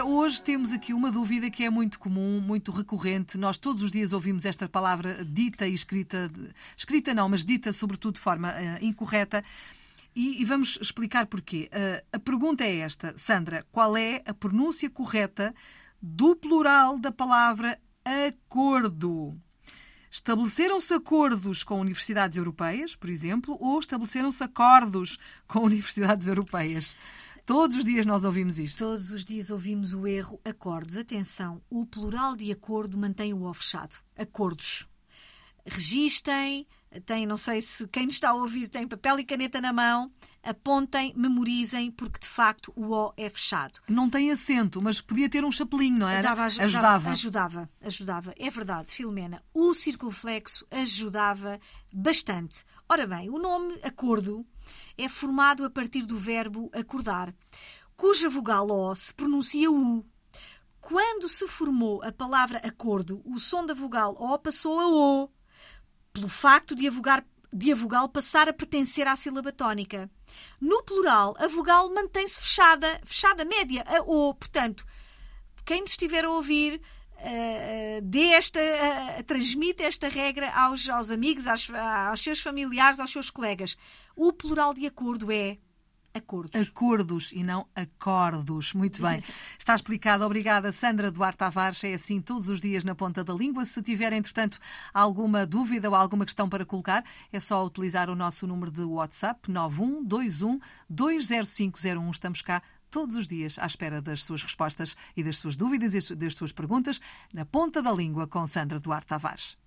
hoje temos aqui uma dúvida que é muito comum, muito recorrente. Nós todos os dias ouvimos esta palavra dita e escrita, escrita não, mas dita sobretudo de forma uh, incorreta. E, e, vamos explicar porquê. Uh, a pergunta é esta, Sandra: qual é a pronúncia correta do plural da palavra acordo? Estabeleceram-se acordos com universidades europeias, por exemplo, ou estabeleceram-se acordos com universidades europeias? Todos os dias nós ouvimos isto. Todos os dias ouvimos o erro acordos. Atenção, o plural de acordo mantém o O fechado. Acordos. Registem, tem, não sei se quem está a ouvir tem papel e caneta na mão, apontem, memorizem, porque de facto o O é fechado. Não tem acento, mas podia ter um chapelinho, não é? Dava, ajudava. Ajudava, ajudava. É verdade, Filomena. O circunflexo ajudava bastante. Ora bem, o nome acordo é formado a partir do verbo acordar, cuja vogal O se pronuncia U. Quando se formou a palavra acordo, o som da vogal O passou a O pelo facto de a, vogal, de a vogal passar a pertencer à sílaba tónica. No plural, a vogal mantém-se fechada, fechada média, a O. Portanto, quem estiver a ouvir, uh, dê esta, uh, transmite esta regra aos, aos amigos, aos, aos seus familiares, aos seus colegas. O plural de acordo é acordos. Acordos e não acordos. Muito bem. Está explicado. Obrigada, Sandra Duarte Tavares. É assim todos os dias na ponta da língua. Se tiver, entretanto, alguma dúvida ou alguma questão para colocar, é só utilizar o nosso número de WhatsApp 9121 20501. Estamos cá todos os dias à espera das suas respostas e das suas dúvidas e das suas perguntas na ponta da língua com Sandra Duarte Tavares.